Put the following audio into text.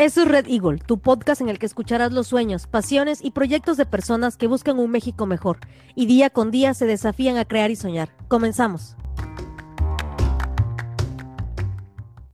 Eso es Red Eagle, tu podcast en el que escucharás los sueños, pasiones y proyectos de personas que buscan un México mejor y día con día se desafían a crear y soñar. Comenzamos.